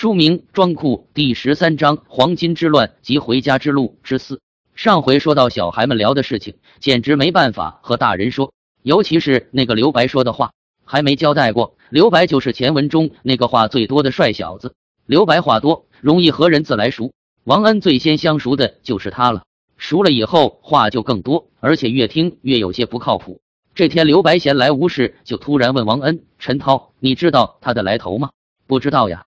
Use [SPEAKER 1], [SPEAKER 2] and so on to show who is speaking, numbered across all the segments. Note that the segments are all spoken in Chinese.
[SPEAKER 1] 书名《装库》第十三章《黄金之乱及回家之路之四》。上回说到小孩们聊的事情，简直没办法和大人说，尤其是那个刘白说的话，还没交代过。刘白就是前文中那个话最多的帅小子。刘白话多，容易和人自来熟。王恩最先相熟的就是他了，熟了以后话就更多，而且越听越有些不靠谱。这天，刘白闲来无事，就突然问王恩：“陈涛，你知道他的来头吗？”“
[SPEAKER 2] 不知道呀。”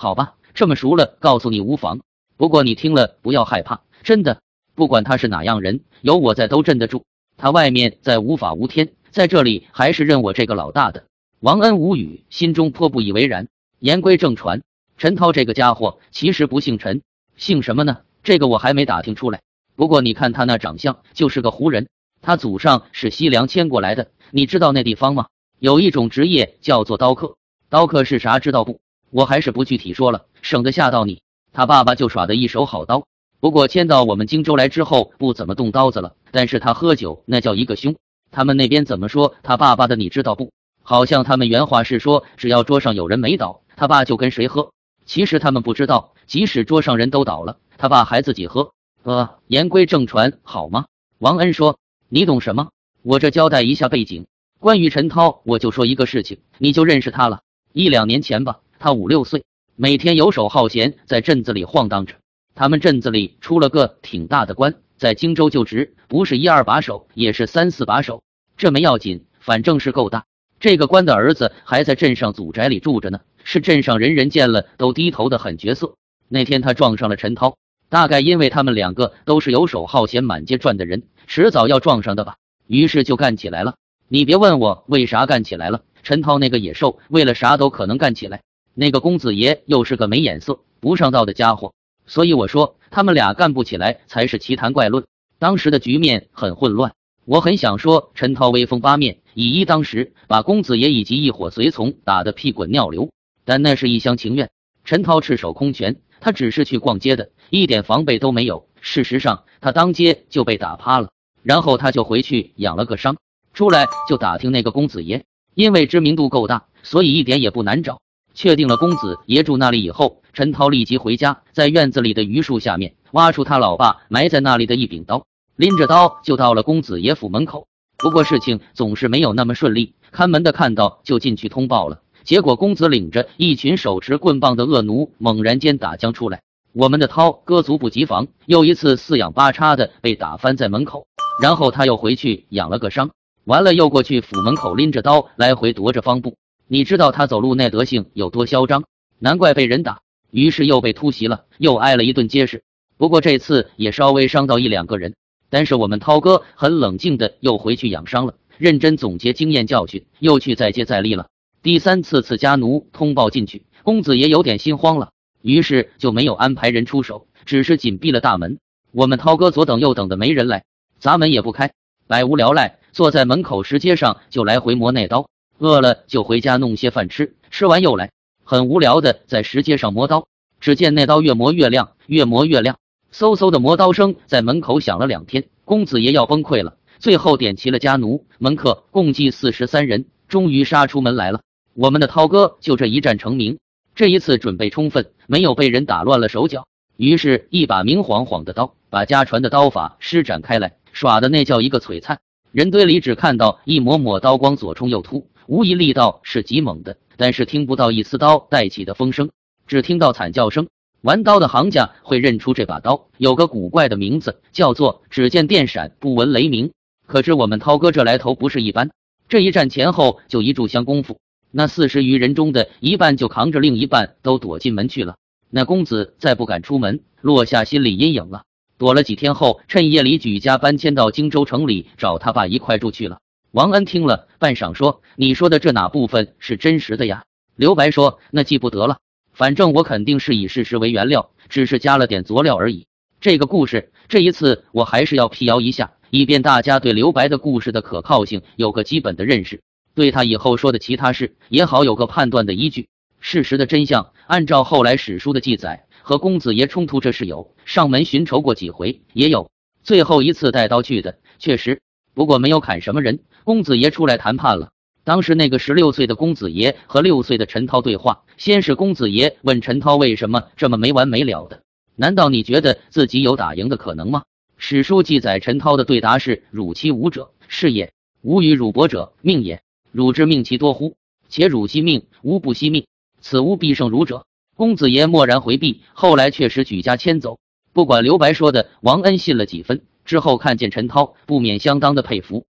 [SPEAKER 1] 好吧，这么熟了，告诉你无妨。不过你听了不要害怕，真的，不管他是哪样人，有我在都镇得住。他外面再无法无天，在这里还是认我这个老大的。王恩无语，心中颇不以为然。言归正传，陈涛这个家伙其实不姓陈，姓什么呢？这个我还没打听出来。不过你看他那长相，就是个胡人。他祖上是西凉迁过来的。你知道那地方吗？有一种职业叫做刀客。刀客是啥？知道不？我还是不具体说了，省得吓到你。他爸爸就耍的一手好刀，不过迁到我们荆州来之后，不怎么动刀子了。但是他喝酒那叫一个凶。他们那边怎么说他爸爸的？你知道不？好像他们原话是说，只要桌上有人没倒，他爸就跟谁喝。其实他们不知道，即使桌上人都倒了，他爸还自己喝。呃，言归正传，好吗？王恩说：“你懂什么？我这交代一下背景。关于陈涛，我就说一个事情，你就认识他了。一两年前吧。”他五六岁，每天游手好闲，在镇子里晃荡着。他们镇子里出了个挺大的官，在荆州就职，不是一二把手，也是三四把手。这没要紧，反正是够大。这个官的儿子还在镇上祖宅里住着呢，是镇上人人见了都低头的狠角色。那天他撞上了陈涛，大概因为他们两个都是游手好闲、满街转的人，迟早要撞上的吧。于是就干起来了。你别问我为啥干起来了，陈涛那个野兽，为了啥都可能干起来。那个公子爷又是个没眼色、不上道的家伙，所以我说他们俩干不起来才是奇谈怪论。当时的局面很混乱，我很想说陈涛威风八面，以一当十，把公子爷以及一伙随从打得屁滚尿流，但那是一厢情愿。陈涛赤手空拳，他只是去逛街的，一点防备都没有。事实上，他当街就被打趴了，然后他就回去养了个伤，出来就打听那个公子爷，因为知名度够大，所以一点也不难找。确定了公子爷住那里以后，陈涛立即回家，在院子里的榆树下面挖出他老爸埋在那里的一柄刀，拎着刀就到了公子爷府门口。不过事情总是没有那么顺利，看门的看到就进去通报了，结果公子领着一群手持棍棒的恶奴猛然间打将出来，我们的涛哥猝不及防，又一次四仰八叉的被打翻在门口，然后他又回去养了个伤，完了又过去府门口拎着刀来回踱着方步。你知道他走路那德行有多嚣张，难怪被人打。于是又被突袭了，又挨了一顿结实。不过这次也稍微伤到一两个人，但是我们涛哥很冷静的又回去养伤了，认真总结经验教训，又去再接再厉了。第三次次家奴通报进去，公子爷有点心慌了，于是就没有安排人出手，只是紧闭了大门。我们涛哥左等右等的没人来，砸门也不开，百无聊赖，坐在门口石阶上就来回磨那刀。饿了就回家弄些饭吃，吃完又来，很无聊的在石阶上磨刀。只见那刀越磨越亮，越磨越亮，嗖嗖的磨刀声在门口响了两天。公子爷要崩溃了，最后点齐了家奴门客，共计四十三人，终于杀出门来了。我们的涛哥就这一战成名，这一次准备充分，没有被人打乱了手脚，于是，一把明晃晃的刀，把家传的刀法施展开来，耍的那叫一个璀璨。人堆里只看到一抹抹刀光左冲右突。无疑力道是极猛的，但是听不到一丝刀带起的风声，只听到惨叫声。玩刀的行家会认出这把刀有个古怪的名字，叫做“只见电闪，不闻雷鸣”。可知我们涛哥这来头不是一般，这一战前后就一炷香功夫，那四十余人中的一半就扛着另一半都躲进门去了。那公子再不敢出门，落下心理阴影了。躲了几天后，趁夜里举家搬迁到荆州城里找他爸一块住去了。王恩听了半晌，说：“你说的这哪部分是真实的呀？”刘白说：“那记不得了，反正我肯定是以事实为原料，只是加了点佐料而已。这个故事这一次我还是要辟谣一下，以便大家对刘白的故事的可靠性有个基本的认识，对他以后说的其他事也好有个判断的依据。事实的真相，按照后来史书的记载，和公子爷冲突这事有，上门寻仇过几回，也有，最后一次带刀去的，确实。”不过没有砍什么人，公子爷出来谈判了。当时那个十六岁的公子爷和六岁的陈涛对话，先是公子爷问陈涛为什么这么没完没了的？难道你觉得自己有打赢的可能吗？史书记载陈涛的对答是：“汝其无者，是也；吾与汝伯者，命也。汝之命其多乎？且汝惜命，吾不惜命，此吾必胜汝者。”公子爷默然回避，后来确实举家迁走。不管刘白说的，王恩信了几分。之后看见陈涛，不免相当的佩服。